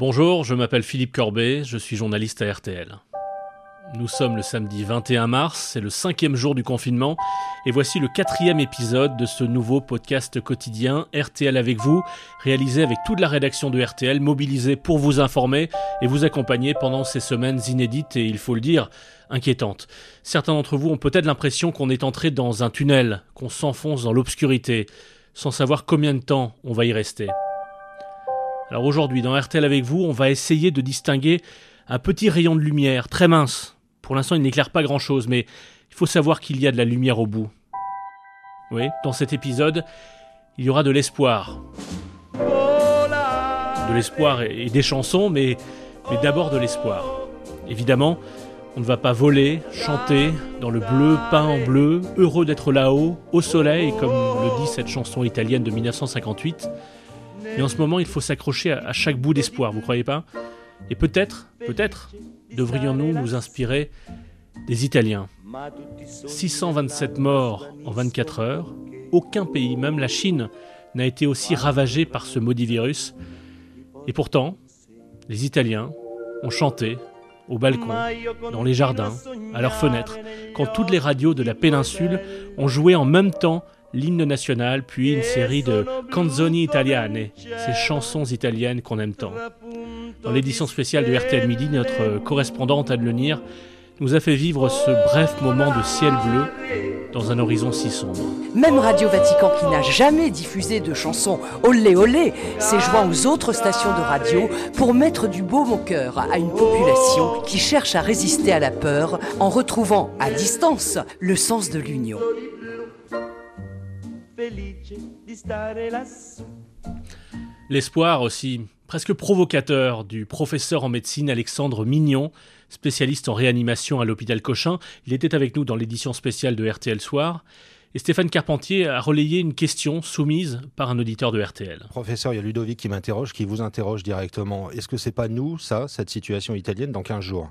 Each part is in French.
Bonjour, je m'appelle Philippe Corbet, je suis journaliste à RTL. Nous sommes le samedi 21 mars, c'est le cinquième jour du confinement, et voici le quatrième épisode de ce nouveau podcast quotidien RTL avec vous, réalisé avec toute la rédaction de RTL, mobilisée pour vous informer et vous accompagner pendant ces semaines inédites et, il faut le dire, inquiétantes. Certains d'entre vous ont peut-être l'impression qu'on est entré dans un tunnel, qu'on s'enfonce dans l'obscurité, sans savoir combien de temps on va y rester. Alors aujourd'hui, dans RTL avec vous, on va essayer de distinguer un petit rayon de lumière, très mince, pour l'instant, il n'éclaire pas grand-chose, mais il faut savoir qu'il y a de la lumière au bout. Oui, dans cet épisode, il y aura de l'espoir. De l'espoir et des chansons, mais, mais d'abord de l'espoir. Évidemment, on ne va pas voler, chanter dans le bleu peint en bleu, heureux d'être là-haut, au soleil, comme le dit cette chanson italienne de 1958. Mais en ce moment, il faut s'accrocher à chaque bout d'espoir, vous croyez pas? Et peut-être, peut-être, devrions-nous nous inspirer des Italiens 627 morts en 24 heures. Aucun pays, même la Chine, n'a été aussi ravagé par ce maudit virus. Et pourtant, les Italiens ont chanté au balcon, dans les jardins, à leurs fenêtres, quand toutes les radios de la péninsule ont joué en même temps l'hymne national, puis une série de canzoni italiane, ces chansons italiennes qu'on aime tant. Dans l'édition spéciale de RTL Midi, notre correspondante Anne Lenir nous a fait vivre ce bref moment de ciel bleu dans un horizon si sombre. Même Radio Vatican, qui n'a jamais diffusé de chansons olé olé, s'est joint aux autres stations de radio pour mettre du baume au cœur à une population qui cherche à résister à la peur en retrouvant à distance le sens de l'union. L'espoir aussi, presque provocateur, du professeur en médecine Alexandre Mignon, spécialiste en réanimation à l'hôpital Cochin. Il était avec nous dans l'édition spéciale de RTL Soir. Et Stéphane Carpentier a relayé une question soumise par un auditeur de RTL. Professeur, il y a Ludovic qui m'interroge, qui vous interroge directement. Est-ce que c'est pas nous, ça, cette situation italienne, dans 15 jours?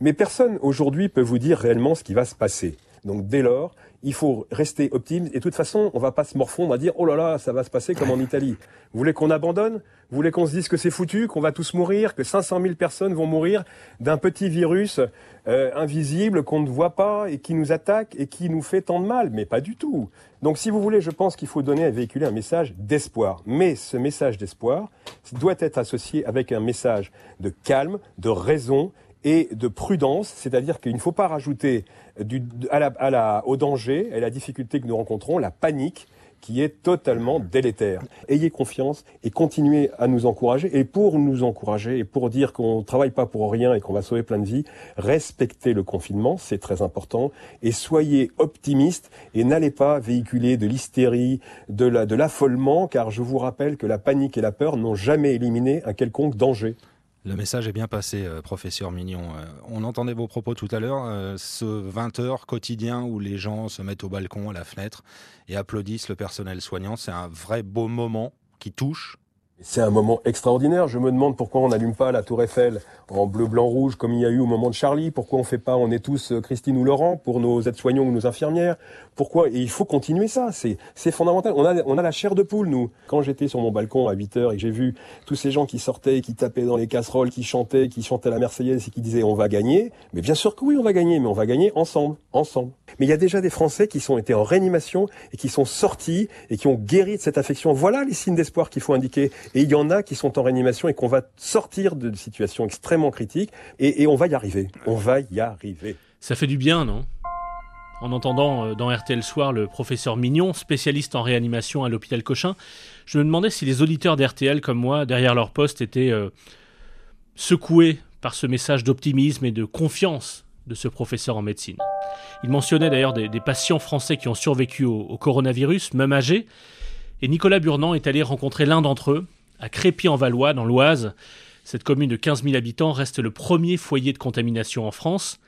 Mais personne aujourd'hui peut vous dire réellement ce qui va se passer. Donc dès lors, il faut rester optimiste. Et de toute façon, on va pas se morfondre à dire oh là là, ça va se passer comme en Italie. Vous voulez qu'on abandonne? Vous voulez qu'on se dise que c'est foutu, qu'on va tous mourir, que 500 000 personnes vont mourir d'un petit virus euh, invisible qu'on ne voit pas et qui nous attaque et qui nous fait tant de mal? Mais pas du tout. Donc si vous voulez, je pense qu'il faut donner à véhiculer un message d'espoir. Mais ce message d'espoir doit être associé avec un message de calme, de raison et de prudence, c'est-à-dire qu'il ne faut pas rajouter du, à la, à la, au danger et la difficulté que nous rencontrons la panique qui est totalement délétère. Ayez confiance et continuez à nous encourager. Et pour nous encourager et pour dire qu'on ne travaille pas pour rien et qu'on va sauver plein de vies, respectez le confinement, c'est très important. Et soyez optimistes et n'allez pas véhiculer de l'hystérie, de l'affolement, car je vous rappelle que la panique et la peur n'ont jamais éliminé un quelconque danger. Le message est bien passé, euh, professeur Mignon. Euh, on entendait vos propos tout à l'heure, euh, ce 20h quotidien où les gens se mettent au balcon, à la fenêtre et applaudissent le personnel soignant. C'est un vrai beau moment qui touche. C'est un moment extraordinaire. Je me demande pourquoi on n'allume pas la tour Eiffel en bleu, blanc, rouge, comme il y a eu au moment de Charlie. Pourquoi on fait pas, on est tous euh, Christine ou Laurent pour nos aides-soignants ou nos infirmières. Pourquoi? Et il faut continuer ça. C'est, fondamental. On a, on a la chair de poule, nous. Quand j'étais sur mon balcon à 8 heures et que j'ai vu tous ces gens qui sortaient, qui tapaient dans les casseroles, qui chantaient, qui chantaient la Marseillaise et qui disaient on va gagner. Mais bien sûr que oui, on va gagner, mais on va gagner ensemble, ensemble. Mais il y a déjà des Français qui sont été en réanimation et qui sont sortis et qui ont guéri de cette affection. Voilà les signes d'espoir qu'il faut indiquer. Et il y en a qui sont en réanimation et qu'on va sortir de situations extrêmement critique, et, on va y arriver. On va y arriver. Ça fait du bien, non? En entendant euh, dans RTL Soir le professeur Mignon, spécialiste en réanimation à l'hôpital Cochin, je me demandais si les auditeurs d'RTL comme moi, derrière leur poste, étaient euh, secoués par ce message d'optimisme et de confiance de ce professeur en médecine. Il mentionnait d'ailleurs des, patients français qui ont survécu au, au, coronavirus, même âgés, et Nicolas Burnand est allé rencontrer l'un d'entre eux, à Crépy-en-Valois, dans l'Oise, cette commune de 15 000 habitants reste le premier foyer de contamination en France.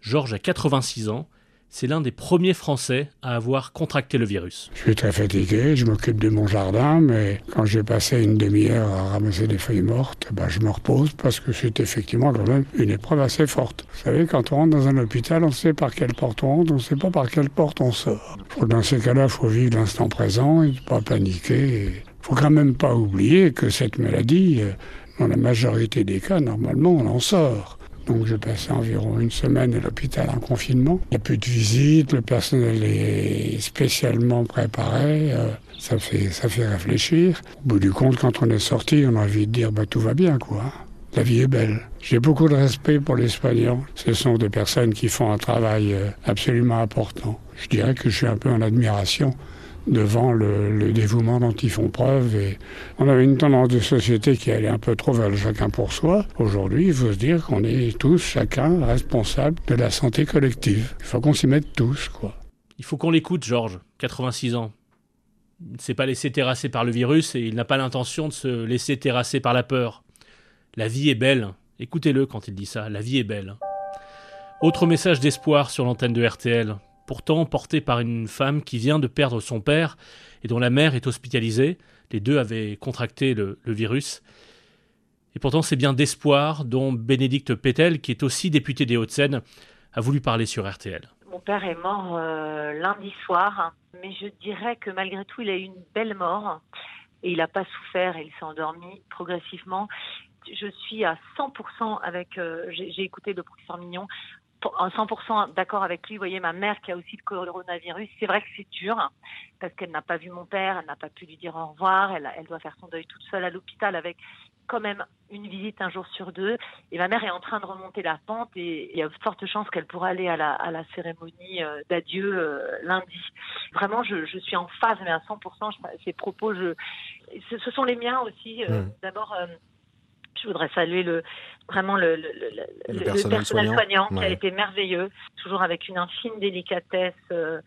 Georges a 86 ans. C'est l'un des premiers Français à avoir contracté le virus. Je suis très fatigué, je m'occupe de mon jardin, mais quand j'ai passé une demi-heure à ramasser des feuilles mortes, ben je me repose parce que c'est effectivement quand même une épreuve assez forte. Vous savez, quand on rentre dans un hôpital, on sait par quelle porte on rentre, on ne sait pas par quelle porte on sort. Dans ces cas-là, il faut vivre l'instant présent et ne pas paniquer. Faut quand même pas oublier que cette maladie euh, Dans la majorité des cas, normalement, on en sort. Donc je passé environ une semaine à l'hôpital en confinement. Il n'y a plus de visite, le personnel est spécialement préparé. Euh, ça, fait, ça fait réfléchir. Au bout du compte, quand on est sorti, on a envie de dire bah, tout va bien, quoi. La vie est belle. J'ai beaucoup de respect pour les soignants. Ce sont des personnes qui font un travail euh, absolument important. Je dirais que je suis un peu en admiration devant le, dévouement dont ils font preuve. Et on avait une tendance de société qui allait un peu trop vers le chacun pour soi. Aujourd'hui, il faut se dire qu'on est tous, chacun, responsable de la santé collective. Il faut qu'on s'y mette tous, quoi. Il faut qu'on l'écoute, Georges, 86 ans. Il ne s'est pas laissé terrasser par le virus et il n'a pas l'intention de se laisser terrasser par la peur. La vie est belle. Écoutez-le quand il dit ça. La vie est belle. Autre message d'espoir sur l'antenne de RTL pourtant porté par une femme qui vient de perdre son père et dont la mère est hospitalisée. Les deux avaient contracté le, virus. Et pourtant, c'est bien d'espoir dont Bénédicte Pétel, qui est aussi députée des Hauts-de-Seine, a voulu parler sur RTL. Mon père est mort euh, lundi soir, mais je dirais que malgré tout, il a eu une belle mort et il n'a pas souffert et il s'est endormi progressivement. Je suis à 100% avec, euh, j'ai écouté le professeur Mignon, 100% d'accord avec lui. Vous voyez, ma mère qui a aussi le coronavirus, c'est vrai que c'est dur parce qu'elle n'a pas vu mon père, elle n'a pas pu lui dire au revoir, elle, elle doit faire son deuil toute seule à l'hôpital avec quand même une visite un jour sur deux. Et ma mère est en train de remonter la pente et il y a de fortes chances qu'elle pourra aller à la, à la cérémonie euh, d'adieu euh, lundi. Vraiment, je, je, suis en phase, mais à 100%, ces propos, je, ce, sont les miens aussi. Euh, mmh. D'abord, je voudrais saluer le, vraiment le, le, personnel, soignant, qui a été merveilleux, toujours avec une infime délicatesse. Euh,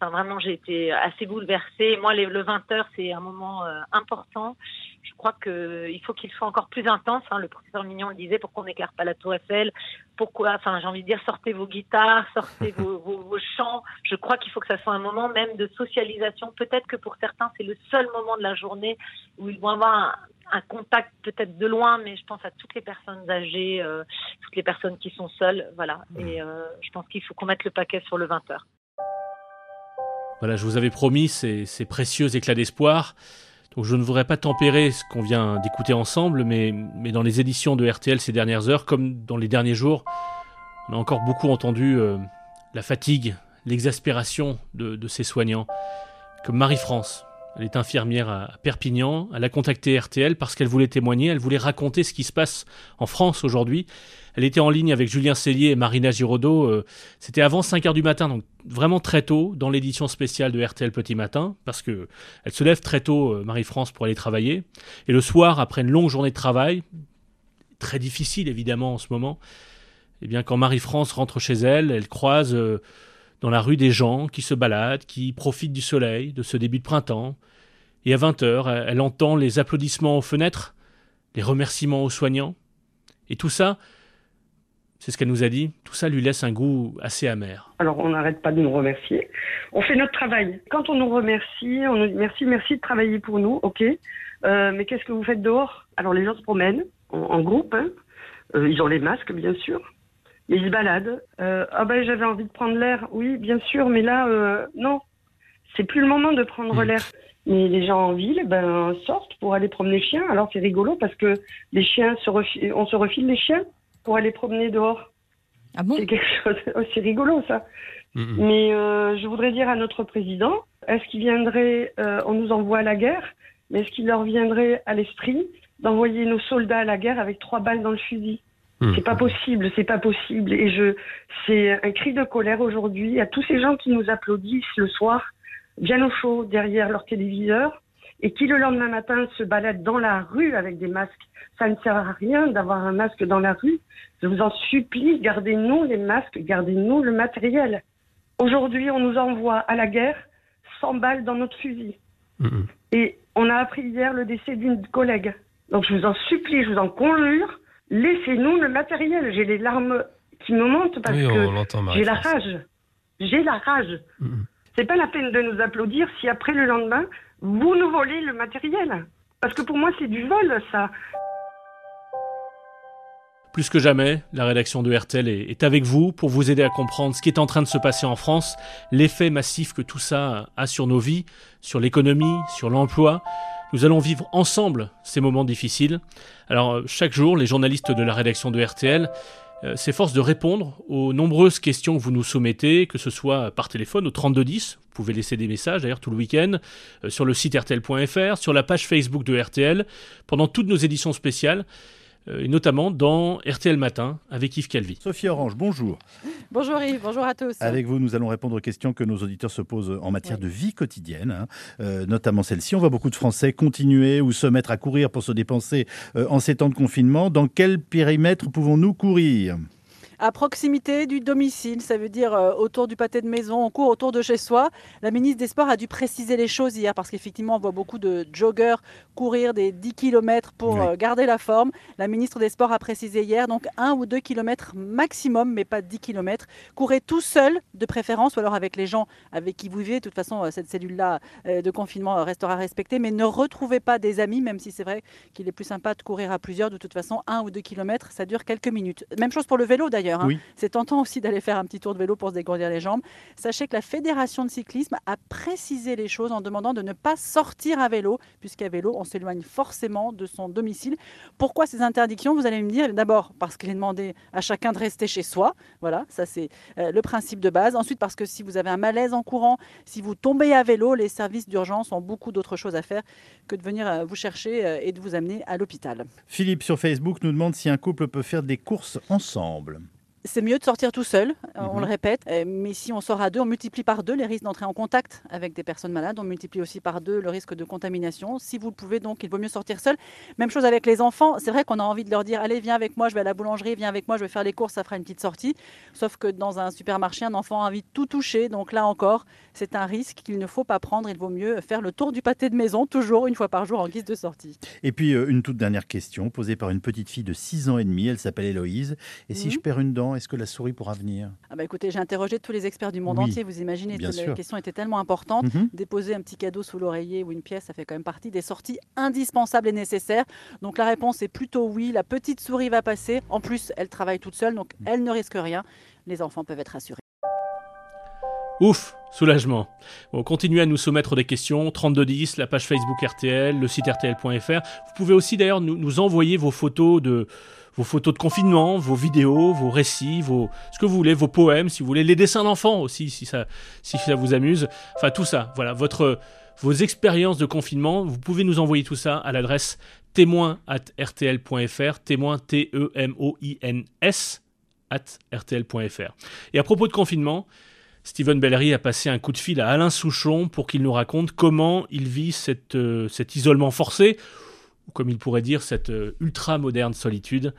enfin, vraiment, j'ai été assez bouleversée. Moi, le 20h, c'est un moment euh, important. Je crois qu'il faut qu'il soit encore plus intense. Hein. Le professeur Mignon le disait, pourquoi on n'éclaire pas la tour Eiffel? Pourquoi Enfin, j'ai envie de dire, sortez vos guitares, sortez vos, vos, vos, chants. Je crois qu'il faut que ça soit un moment même de socialisation. Peut-être que pour certains, c'est le seul moment de la journée où ils vont avoir un, un contact peut-être de loin, mais je pense à toutes les personnes âgées, euh, toutes les personnes qui sont seules, voilà. Et euh, je pense qu'il faut qu'on mette le paquet sur le 20h. Voilà, je vous avais promis ces, précieux éclats d'espoir. Donc je ne voudrais pas tempérer ce qu'on vient d'écouter ensemble, mais, dans les éditions de RTL ces dernières heures, comme dans les derniers jours, on a encore beaucoup entendu euh, la fatigue, l'exaspération de, de ces soignants, comme Marie-France, elle est infirmière à Perpignan. Elle a contacté RTL parce qu'elle voulait témoigner, elle voulait raconter ce qui se passe en France aujourd'hui. Elle était en ligne avec Julien Cellier et Marina Giraudot. Euh, c'était avant 5 heures du matin, donc vraiment très tôt, dans l'édition spéciale de RTL Petit Matin, parce que elle se lève très tôt, euh, Marie-France, pour aller travailler. Et le soir, après une longue journée de travail, très difficile évidemment en ce moment, eh bien, quand Marie-France rentre chez elle, elle croise. Euh, dans la rue des gens qui se baladent, qui profitent du soleil, de ce début de printemps. Et à 20 heures, elle entend les applaudissements aux fenêtres, les remerciements aux soignants. Et tout ça, c'est ce qu'elle nous a dit, tout ça lui laisse un goût assez amer. Alors on n'arrête pas de nous remercier. On fait notre travail. Quand on nous remercie, on nous dit merci, merci de travailler pour nous, ok. Euh, mais qu'est-ce que vous faites dehors? Alors les gens se promènent en, groupe. Hein. Euh, ils ont les masques, bien sûr ils se baladent. Euh, ah ben j'avais envie de prendre l'air, oui bien sûr, mais là euh, non, c'est plus le moment de prendre hmm. l'air. Mais les gens en ville, ben sortent pour aller promener les chiens. Alors c'est rigolo parce que les chiens se on se refile les chiens pour aller promener dehors. Ah bon? C'est quelque chose, oh, c'est rigolo ça. Hmm, hmm. Mais euh, je voudrais dire à notre président, est-ce qu'il viendrait, on nous envoie à la guerre, mais est-ce qu'il leur viendrait à l'esprit d'envoyer nos soldats à la guerre avec trois balles dans le fusil? Hmm. C'est pas possible, c'est pas possible. Et je, c'est un cri de colère aujourd'hui à tous ces gens qui nous applaudissent le soir, bien au chaud derrière leur téléviseur, et qui le lendemain matin se baladent dans la rue avec des masques. Ça ne sert à rien d'avoir un masque dans la rue. Je vous en supplie, gardez-nous les masques, gardez-nous le matériel. Aujourd'hui, on nous envoie à la guerre 100 balles dans notre fusil. Hmm. Et on a appris hier le décès d'une collègue. Donc je vous en supplie, je vous en conjure, laissez-nous le matériel. J'ai les larmes qui me montent parce que j'ai la rage. J'ai la rage. Mm-hmm. C'est pas la peine de nous applaudir si après le lendemain, vous nous volez le matériel. Parce que pour moi, c'est du vol, ça. Plus que jamais, la rédaction de RTL est avec vous pour vous aider à comprendre ce qui est en train de se passer en France, l'effet massif que tout ça a sur nos vies, sur l'économie, sur l'emploi, Nous allons vivre ensemble ces moments difficiles. Alors chaque jour, les journalistes de la rédaction de RTL euh, s'efforcent de répondre aux nombreuses questions que vous nous soumettez, que ce soit par téléphone au 3210, vous pouvez laisser des messages d'ailleurs tout le week-end, euh, sur le site rtl.fr, sur la page Facebook de RTL, pendant toutes nos éditions spéciales. Euh, et notamment dans RTL Matin avec Yves Calvi. Sophie Orange, bonjour. Bonjour Yves, bonjour à tous. Avec vous, nous allons répondre aux questions que nos auditeurs se posent en matière de vie quotidienne, hein. euh, notamment celle-ci. On voit beaucoup de Français continuer ou se mettre à courir pour se dépenser euh, en ces temps de confinement. Dans quel périmètre pouvons-nous courir? À proximité du domicile, ça veut dire euh, autour du pâté de maison, on court autour de chez soi. La ministre des Sports a dû préciser les choses hier parce qu'effectivement, on voit beaucoup de joggers courir des 10 km pour euh, garder la forme. La ministre des Sports a précisé hier, donc 1 ou 2 km maximum, mais pas 10 km. Courez tout seul, de préférence, ou alors avec les gens avec qui vous vivez. De toute façon, euh, cette cellule-là de confinement restera respectée, mais ne retrouvez pas des amis, même si c'est vrai qu'il est plus sympa de courir à plusieurs. De toute façon, 1 ou 2 km, ça dure quelques minutes. Même chose pour le vélo d'ailleurs. Hein. C'est tentant aussi d'aller faire un petit tour de vélo pour se dégourdir les jambes. Sachez que la Fédération de cyclisme a précisé les choses en demandant de ne pas sortir à vélo, puisqu'à vélo, on s'éloigne forcément de son domicile. Pourquoi ces interdictions Vous allez me dire? D'abord parce qu'il est demandé à chacun de rester chez soi. Voilà, ça c'est euh, le principe de base. Ensuite parce que si vous avez un malaise en courant, si vous tombez à vélo, les services d'urgence ont beaucoup d'autres choses à faire que de venir euh, vous chercher euh, et de vous amener à l'hôpital. Philippe sur Facebook nous demande si un couple peut faire des courses ensemble c'est mieux de sortir tout seul, euh, on le mhm. répète. Euh, mais si on sort à deux, on multiplie par deux les risques d'entrer en contact avec des personnes malades. On multiplie aussi par deux le risque de contamination. Si vous le pouvez, donc, il vaut mieux sortir seul. Même chose avec les enfants. C'est vrai qu'on a envie de leur dire Allez, viens avec moi, je vais à la boulangerie, viens avec moi, je vais faire les courses, ça fera une petite sortie. Sauf que dans un supermarché, un enfant a envie de tout toucher. Donc là encore, c'est un risque qu'il ne faut pas prendre. Il vaut mieux faire le tour du pâté de maison, toujours une fois par jour en guise de sortie. Et puis, euh, une toute dernière question posée par une petite fille de 6 ans et demi. Elle s'appelle Héloïse. Et si mhm. je perds une dent, est-ce que la souris pourra venir? Ah bah Écoutez, j'ai interrogé tous les experts du monde entier. Vous imaginez, que la question était tellement importante. Mhm. Déposer un petit cadeau sous l'oreiller ou une pièce, ça fait quand même partie des sorties indispensables et nécessaires. Donc la réponse est plutôt oui. La petite souris va passer. En plus, elle travaille toute seule, donc elle ne risque rien. Les enfants peuvent être assurés. Ouf, soulagement. Bon, continuez à nous soumettre des questions, 3210, la page Facebook RTL, le site rtl.fr. Vous pouvez aussi d'ailleurs nous envoyer vos photos de, vos photos de confinement, vos vidéos, vos récits, vos, ce que vous voulez, vos poèmes, si vous voulez, les dessins d'enfants aussi, si ça, si ça vous amuse. Enfin, tout ça. Voilà, votre, vos expériences de confinement. Vous pouvez nous envoyer tout ça à l'adresse témoin at rtl.fr, témoin T-E-M-O-I-N-S at rtl.fr. Et à propos de confinement, Stephen Bellery a passé un coup de fil à Alain Souchon pour qu'il nous raconte comment il vit cette, euh, cet isolement forcé comme il pourrait dire, cette euh, ultra-moderne solitude,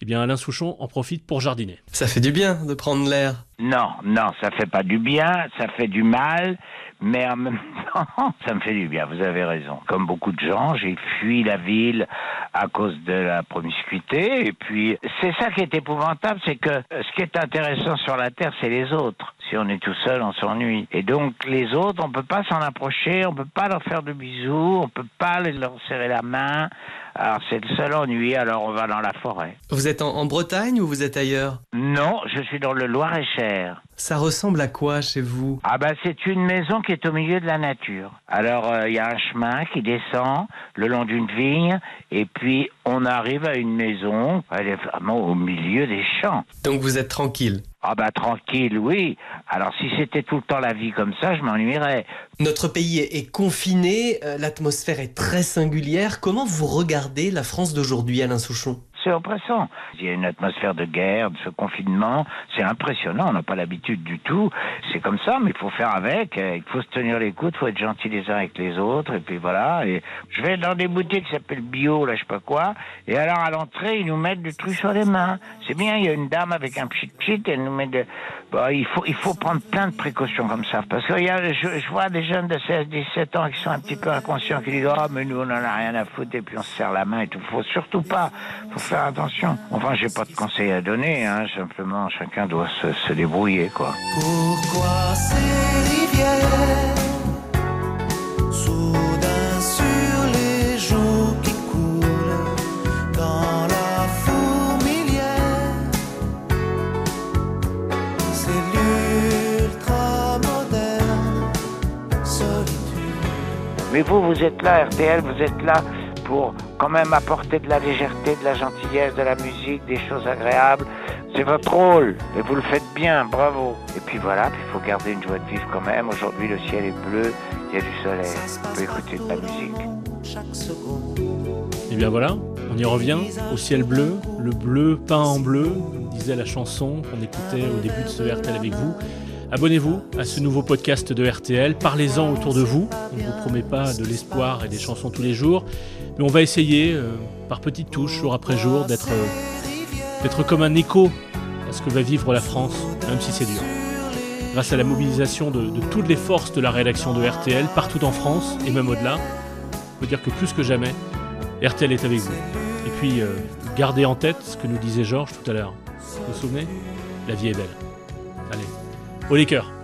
eh bien Alain Souchon en profite pour jardiner. Ça fait du bien de prendre l'air. Non, non, ça fait pas du bien, ça fait du mal, mais en même temps, ça me fait du bien, vous avez raison. Comme beaucoup de gens, j'ai fui la ville à cause de la promiscuité, et puis c'est ça qui est épouvantable, c'est que ce qui est intéressant sur la Terre, c'est les autres. Si on est tout seul, on s'ennuie. Et donc les autres, on peut pas s'en approcher, on peut pas leur faire de bisous, on peut pas leur serrer la main. Alors c'est le seul ennui, alors on va dans la forêt. Vous êtes en, Bretagne ou vous êtes ailleurs? Non, je suis dans le Loir-et-Cher. Ça ressemble à quoi chez vous? Ah bah c'est une maison qui est au milieu de la nature. Alors euh, il y a un chemin qui descend le long d'une vigne et puis on arrive à une maison, elle est vraiment au milieu des champs. Donc vous êtes tranquille? Ah bah tranquille, oui. Alors si c'était tout le temps la vie comme ça, je m'ennuierais. Notre pays est confiné, euh, l'atmosphère est très singulière. Comment vous regardez la France d'aujourd'hui, Alain Souchon? C'est oppressant. Il y a une atmosphère de guerre, de ce confinement. C'est impressionnant. On n'a pas l'habitude du tout. C'est comme ça, mais il faut faire avec. Il faut se tenir les coudes. Il faut être gentil les uns avec les autres. Et puis voilà. Et je vais dans des boutiques qui s'appellent bio, là, je sais pas quoi. Et alors, à l'entrée, ils nous mettent du truc sur les mains. C'est bien. Il y a une dame avec un petit pchit. Elle nous met de, bah, il faut, il faut prendre plein de précautions comme ça. Parce que a, je, vois des jeunes de 16, 17 ans qui sont un petit peu inconscients, qui disent, ah, mais nous, on en a rien à foutre. Et puis, on se serre la main et tout. Faut surtout pas. Faire attention. Enfin, j'ai pas de conseils à donner, hein. Simplement, chacun doit se, se débrouiller, quoi. Pourquoi ces rivières Mais vous, vous êtes là, RTL, vous êtes là pour quand même apporter de la légèreté, de la gentillesse, de la musique, des choses agréables. C'est votre rôle et vous le faites bien, bravo. Et puis voilà, il faut garder une joie de vivre quand même. Aujourd'hui, le ciel est bleu, il y a du soleil, on peut écouter de la musique. Et bien voilà, on y revient au ciel bleu, le bleu peint en bleu, disait la chanson qu'on écoutait au début de ce RTL avec vous. Abonnez-vous à ce nouveau podcast de RTL, parlez-en autour de vous. On ne vous promet pas de l'espoir et des chansons tous les jours, mais on va essayer, euh, par petites touches, jour après jour, d'être euh, d'être comme un écho à ce que va vivre la France, même si c'est dur. Grâce à la mobilisation de, de toutes les forces de la rédaction de RTL, partout en France et même au-delà, on peut dire que plus que jamais, RTL est avec vous. Et puis, euh, gardez en tête ce que nous disait Georges tout à l'heure. Vous vous souvenez? La vie est belle. Allez, au cœurs